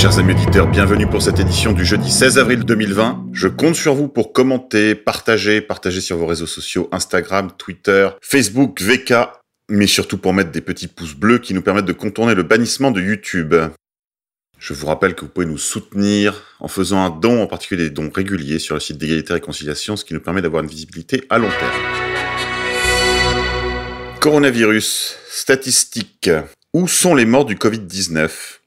Chers amis auditeurs, bienvenue pour cette édition du jeudi 16 avril 2020. Je compte sur vous pour commenter, partager, partager sur vos réseaux sociaux, Instagram, Twitter, Facebook, VK, mais surtout pour mettre des petits pouces bleus qui nous permettent de contourner le bannissement de YouTube. Je vous rappelle que vous pouvez nous soutenir en faisant un don, en particulier des dons réguliers sur le site d'égalité et réconciliation, ce qui nous permet d'avoir une visibilité à long terme. Coronavirus, statistiques. Où sont les morts du Covid-19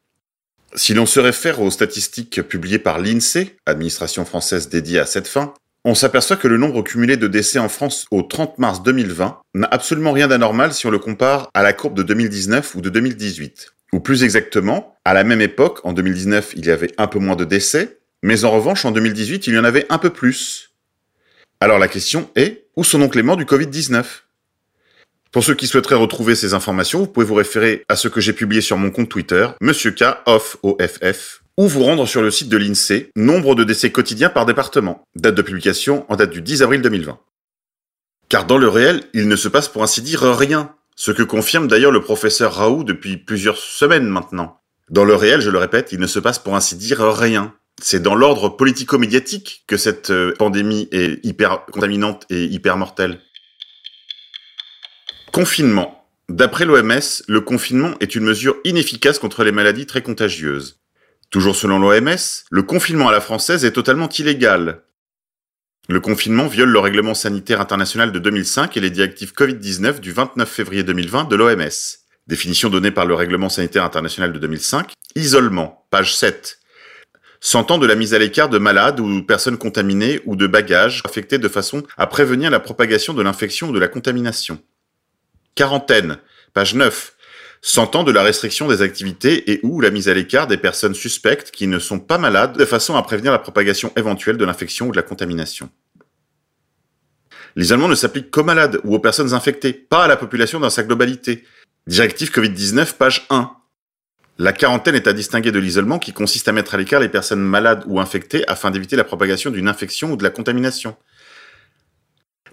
Si l'on se réfère aux statistiques publiées par l'INSEE, administration française dédiée à cette fin, on s'aperçoit que le nombre cumulé de décès en France au 30 mars 2020 n'a absolument rien d'anormal si on le compare à la courbe de 2019 ou de 2018. Ou plus exactement, à la même époque, en 2019, il y avait un peu moins de décès, mais en revanche, en 2018, il y en avait un peu plus. Alors la question est, où sont donc les morts du Covid-19 Pour ceux qui souhaiteraient retrouver ces informations, vous pouvez vous référer à ce que j'ai publié sur mon compte Twitter, Monsieur K, off, ou vous rendre sur le site de l'INSEE, nombre de décès quotidiens par département, date de publication en date du 10 avril 2020. Car dans le réel, il ne se passe pour ainsi dire rien, ce que confirme d'ailleurs le professeur Raoult depuis plusieurs semaines maintenant. Dans le réel, je le répète, il ne se passe pour ainsi dire rien. C'est dans l'ordre politico-médiatique que cette euh, pandémie est hyper contaminante et hyper mortelle. Confinement. D'après l'OMS, le confinement est une mesure inefficace contre les maladies très contagieuses. Toujours selon l'OMS, le confinement à la française est totalement illégal. Le confinement viole le règlement sanitaire international de 2005 et les directives Covid-19 du 29 février 2020 de l'OMS. Définition donnée par le règlement sanitaire international de 2005. Isolement, page 7. S'entend de la mise à l'écart de malades ou personnes contaminées ou de bagages affectés de façon à prévenir la propagation de l'infection ou de la contamination. Quarantaine, page 9 s'entend de la restriction des activités et ou la mise à l'écart des personnes suspectes qui ne sont pas malades de façon à prévenir la propagation éventuelle de l'infection ou de la contamination. L'isolement ne s'applique qu'aux malades ou aux personnes infectées, pas à la population dans sa globalité. Directive Covid-19, page 1. La quarantaine est à distinguer de l'isolement qui consiste à mettre à l'écart les personnes malades ou infectées afin d'éviter la propagation d'une infection ou de la contamination.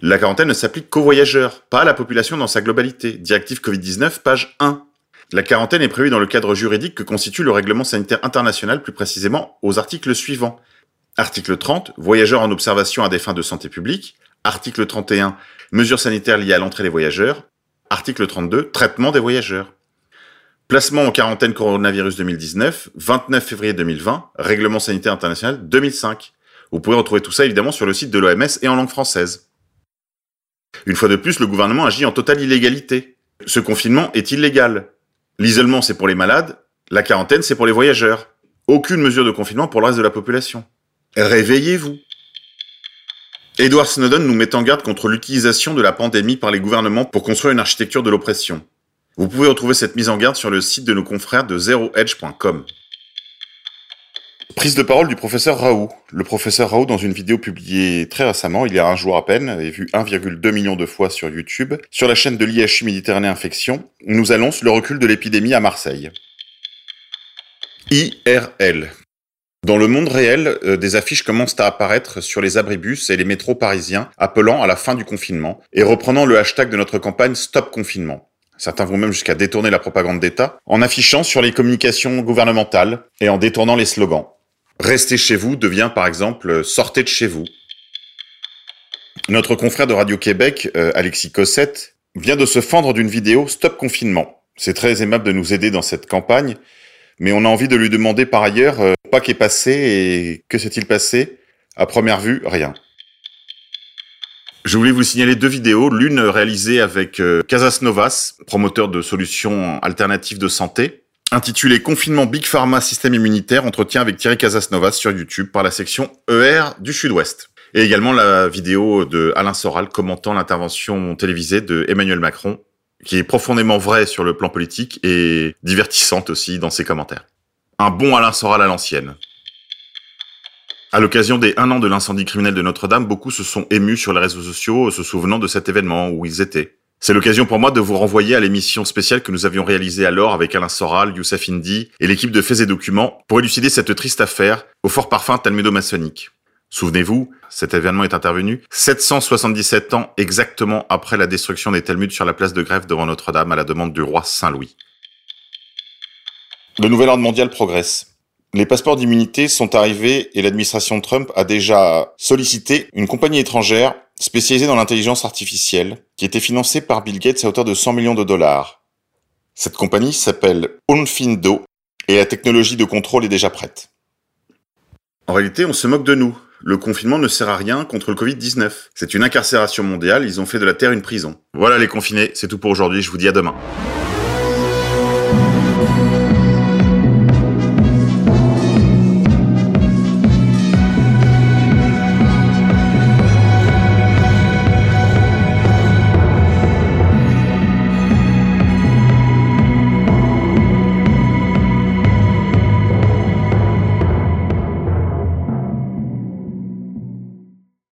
La quarantaine ne s'applique qu'aux voyageurs, pas à la population dans sa globalité. Directive Covid-19, page 1. La quarantaine est prévue dans le cadre juridique que constitue le règlement sanitaire international, plus précisément aux articles suivants. Article 30, voyageurs en observation à des fins de santé publique. Article 31, mesures sanitaires liées à l'entrée des voyageurs. Article 32, traitement des voyageurs. Placement en quarantaine coronavirus 2019, 29 février 2020, règlement sanitaire international 2005. Vous pouvez retrouver tout ça évidemment sur le site de l'OMS et en langue française. Une fois de plus, le gouvernement agit en totale illégalité. Ce confinement est illégal. L'isolement, c'est pour les malades. La quarantaine, c'est pour les voyageurs. Aucune mesure de confinement pour le reste de la population. Réveillez-vous. Edward Snowden nous met en garde contre l'utilisation de la pandémie par les gouvernements pour construire une architecture de l'oppression. Vous pouvez retrouver cette mise en garde sur le site de nos confrères de zeroedge.com. Prise de parole du professeur Raoult. Le professeur Raoult, dans une vidéo publiée très récemment, il y a un jour à peine, et vu 1,2 million de fois sur YouTube, sur la chaîne de l'IHU Méditerranée Infection, nous annonce le recul de l'épidémie à Marseille. IRL. Dans le monde réel, euh, des affiches commencent à apparaître sur les abribus et les métros parisiens appelant à la fin du confinement et reprenant le hashtag de notre campagne Stop Confinement. Certains vont même jusqu'à détourner la propagande d'État en affichant sur les communications gouvernementales et en détournant les slogans. Restez chez vous devient par exemple sortez de chez vous. Notre confrère de Radio-Québec, euh, Alexis Cossette, vient de se fendre d'une vidéo Stop confinement. C'est très aimable de nous aider dans cette campagne, mais on a envie de lui demander par ailleurs euh, pas qu'est passé et que s'est-il passé À première vue, rien. Je voulais vous signaler deux vidéos, l'une réalisée avec euh, Casas Novas, promoteur de solutions alternatives de santé, intitulé Confinement Big Pharma Système immunitaire, entretien avec Thierry Casasnovas sur YouTube par la section ER du Sud-Ouest. Et également la vidéo de Alain Soral commentant l'intervention télévisée de Emmanuel Macron, qui est profondément vraie sur le plan politique et divertissante aussi dans ses commentaires. Un bon Alain Soral à l'ancienne. À l'occasion des un an de l'incendie criminel de Notre-Dame, beaucoup se sont émus sur les réseaux sociaux, se souvenant de cet événement où ils étaient. C'est l'occasion pour moi de vous renvoyer à l'émission spéciale que nous avions réalisée alors avec Alain Soral, Youssef Indy et l'équipe de Faits et Documents pour élucider cette triste affaire au fort parfum talmudo-maçonnique. Souvenez-vous, cet événement est intervenu 777 ans exactement après la destruction des Talmuds sur la place de Grève devant Notre-Dame à la demande du roi Saint-Louis. Le nouvel ordre mondial progresse. Les passeports d'immunité sont arrivés et l'administration Trump a déjà sollicité une compagnie étrangère spécialisée dans l'intelligence artificielle qui était financée par Bill Gates à hauteur de 100 millions de dollars. Cette compagnie s'appelle Onfindo et la technologie de contrôle est déjà prête. En réalité, on se moque de nous. Le confinement ne sert à rien contre le Covid-19. C'est une incarcération mondiale, ils ont fait de la Terre une prison. Voilà les confinés, c'est tout pour aujourd'hui, je vous dis à demain.